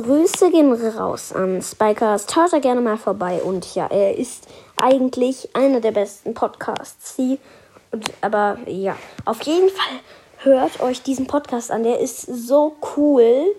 Grüße gehen raus an Spikers. Schaut da gerne mal vorbei. Und ja, er ist eigentlich einer der besten Podcasts. Sie, und, aber ja, auf jeden Fall hört euch diesen Podcast an. Der ist so cool.